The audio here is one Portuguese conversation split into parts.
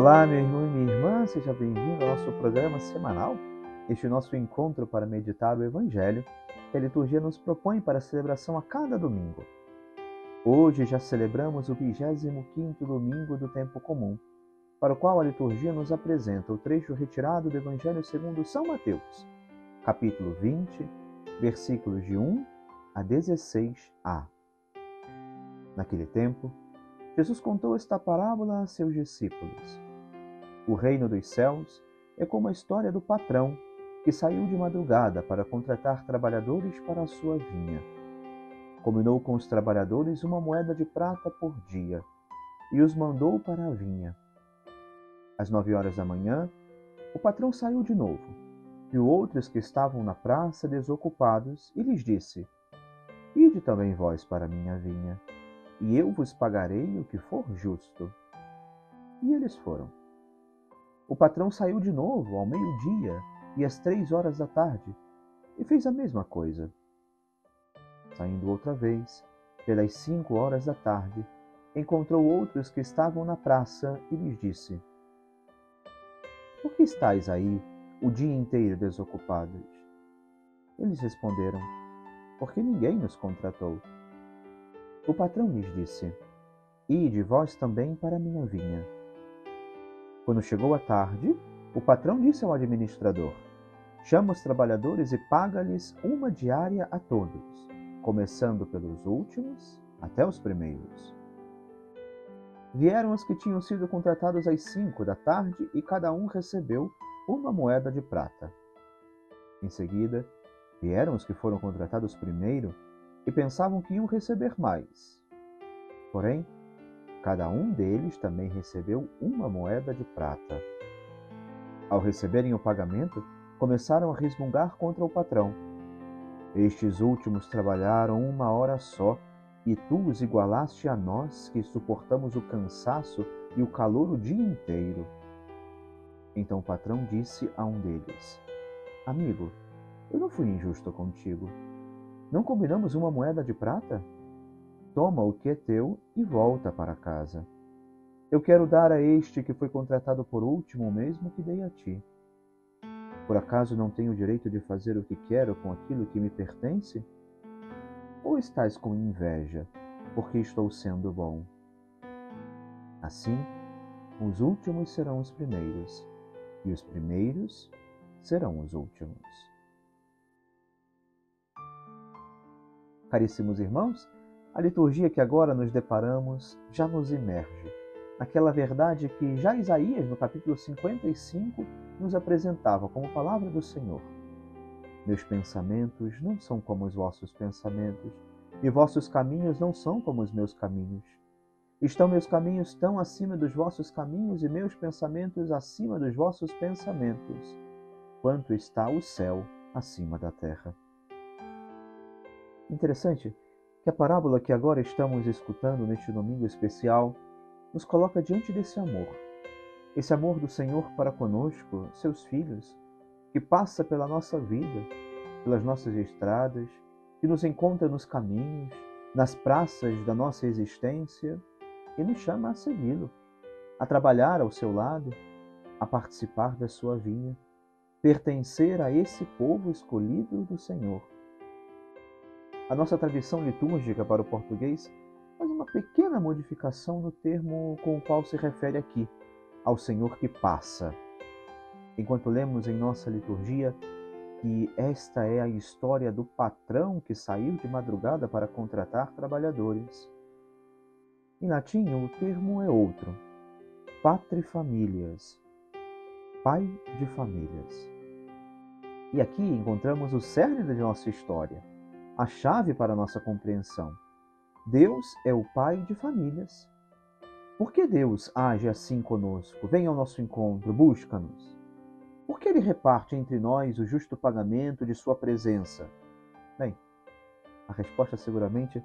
Olá, meu irmão e minha irmã, seja bem-vindo ao nosso programa semanal, este nosso encontro para meditar o Evangelho que a liturgia nos propõe para a celebração a cada domingo. Hoje já celebramos o 25º domingo do tempo comum, para o qual a liturgia nos apresenta o trecho retirado do Evangelho segundo São Mateus, capítulo 20, versículos de 1 a 16a. Naquele tempo, Jesus contou esta parábola a seus discípulos. O reino dos céus é como a história do patrão que saiu de madrugada para contratar trabalhadores para a sua vinha. Combinou com os trabalhadores uma moeda de prata por dia e os mandou para a vinha. Às nove horas da manhã, o patrão saiu de novo, viu outros que estavam na praça desocupados e lhes disse: Ide também vós para minha vinha e eu vos pagarei o que for justo. E eles foram. O patrão saiu de novo ao meio-dia e às três horas da tarde e fez a mesma coisa. Saindo outra vez, pelas cinco horas da tarde, encontrou outros que estavam na praça e lhes disse: Por que estáis aí o dia inteiro desocupados? Eles responderam: Porque ninguém nos contratou. O patrão lhes disse: Ide vós também para a minha vinha. Quando chegou a tarde, o patrão disse ao administrador: Chama os trabalhadores e paga-lhes uma diária a todos, começando pelos últimos até os primeiros. Vieram os que tinham sido contratados às cinco da tarde e cada um recebeu uma moeda de prata. Em seguida, vieram os que foram contratados primeiro e pensavam que iam receber mais. Porém, cada um deles também recebeu uma moeda de prata. Ao receberem o pagamento, começaram a resmungar contra o patrão. Estes últimos trabalharam uma hora só, e tu os igualaste a nós que suportamos o cansaço e o calor o dia inteiro. Então o patrão disse a um deles: Amigo, eu não fui injusto contigo. Não combinamos uma moeda de prata? Toma o que é teu e volta para casa. Eu quero dar a este que foi contratado por último o mesmo que dei a ti. Por acaso não tenho o direito de fazer o que quero com aquilo que me pertence? Ou estás com inveja, porque estou sendo bom? Assim, os últimos serão os primeiros, e os primeiros serão os últimos. Caríssimos irmãos, a liturgia que agora nos deparamos já nos emerge naquela verdade que já Isaías, no capítulo 55, nos apresentava como palavra do Senhor. Meus pensamentos não são como os vossos pensamentos, e vossos caminhos não são como os meus caminhos. Estão meus caminhos tão acima dos vossos caminhos e meus pensamentos acima dos vossos pensamentos, quanto está o céu acima da terra. Interessante que a parábola que agora estamos escutando neste domingo especial nos coloca diante desse amor. Esse amor do Senhor para conosco, seus filhos, que passa pela nossa vida, pelas nossas estradas, que nos encontra nos caminhos, nas praças da nossa existência e nos chama a segui-lo, a trabalhar ao seu lado, a participar da sua vinha, pertencer a esse povo escolhido do Senhor a nossa tradição litúrgica para o português faz uma pequena modificação no termo com o qual se refere aqui, ao Senhor que passa. Enquanto lemos em nossa liturgia que esta é a história do patrão que saiu de madrugada para contratar trabalhadores. Em latim, o termo é outro, patrifamilias, pai de famílias. E aqui encontramos o cerne da nossa história a chave para a nossa compreensão. Deus é o Pai de famílias. Por que Deus age assim conosco? Vem ao nosso encontro, busca-nos. Por que Ele reparte entre nós o justo pagamento de Sua presença? Bem, a resposta seguramente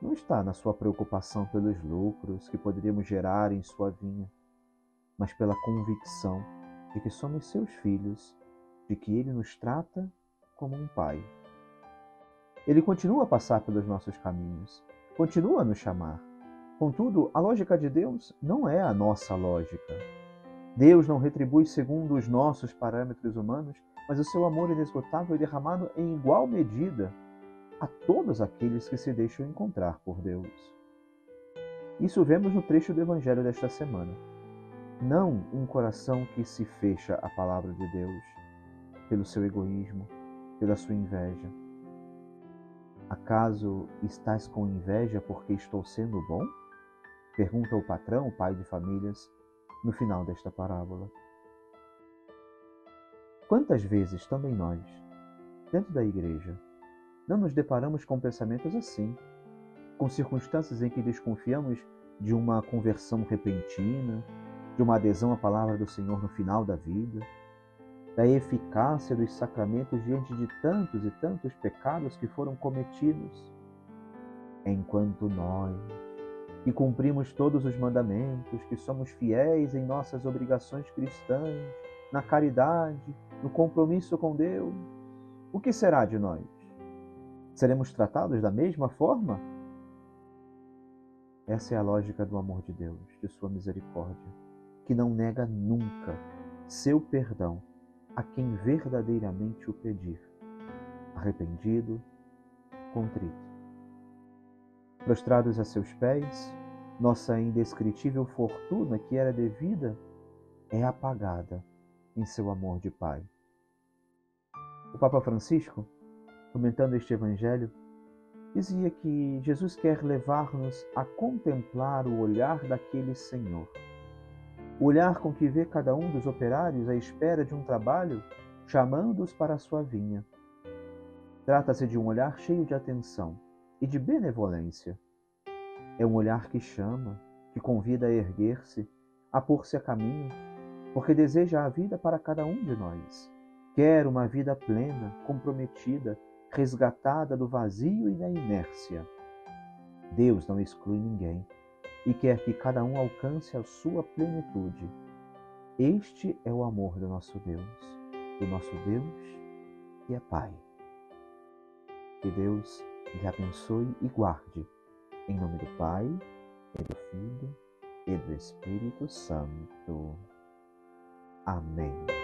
não está na sua preocupação pelos lucros que poderíamos gerar em sua vinha, mas pela convicção de que somos seus filhos, de que Ele nos trata como um Pai. Ele continua a passar pelos nossos caminhos, continua a nos chamar. Contudo, a lógica de Deus não é a nossa lógica. Deus não retribui segundo os nossos parâmetros humanos, mas o seu amor inesgotável é derramado em igual medida a todos aqueles que se deixam encontrar por Deus. Isso vemos no trecho do Evangelho desta semana. Não um coração que se fecha à palavra de Deus pelo seu egoísmo, pela sua inveja. Acaso estás com inveja porque estou sendo bom? Pergunta o patrão, o pai de famílias, no final desta parábola. Quantas vezes também nós, dentro da igreja, não nos deparamos com pensamentos assim, com circunstâncias em que desconfiamos de uma conversão repentina, de uma adesão à palavra do Senhor no final da vida, da eficácia dos sacramentos diante de tantos e tantos pecados que foram cometidos, enquanto nós, que cumprimos todos os mandamentos, que somos fiéis em nossas obrigações cristãs, na caridade, no compromisso com Deus, o que será de nós? Seremos tratados da mesma forma? Essa é a lógica do amor de Deus, de sua misericórdia, que não nega nunca seu perdão a quem verdadeiramente o pedir, arrependido, contrito. Prostrados a seus pés, nossa indescritível fortuna que era devida é apagada em seu amor de Pai. O Papa Francisco, comentando este Evangelho, dizia que Jesus quer levar-nos a contemplar o olhar daquele Senhor. O olhar com que vê cada um dos operários à espera de um trabalho, chamando-os para a sua vinha. Trata-se de um olhar cheio de atenção e de benevolência. É um olhar que chama, que convida a erguer-se, a pôr-se a caminho, porque deseja a vida para cada um de nós. Quer uma vida plena, comprometida, resgatada do vazio e da inércia. Deus não exclui ninguém e quer que cada um alcance a sua plenitude. Este é o amor do nosso Deus, do nosso Deus que é Pai. Que Deus lhe abençoe e guarde. Em nome do Pai, e do Filho, e do Espírito Santo. Amém.